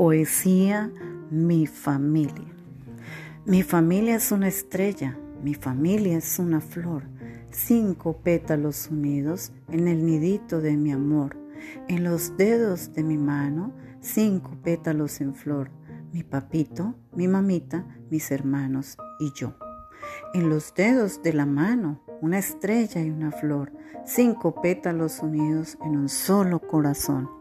Poesía Mi familia. Mi familia es una estrella, mi familia es una flor, cinco pétalos unidos en el nidito de mi amor, en los dedos de mi mano, cinco pétalos en flor, mi papito, mi mamita, mis hermanos y yo. En los dedos de la mano, una estrella y una flor, cinco pétalos unidos en un solo corazón.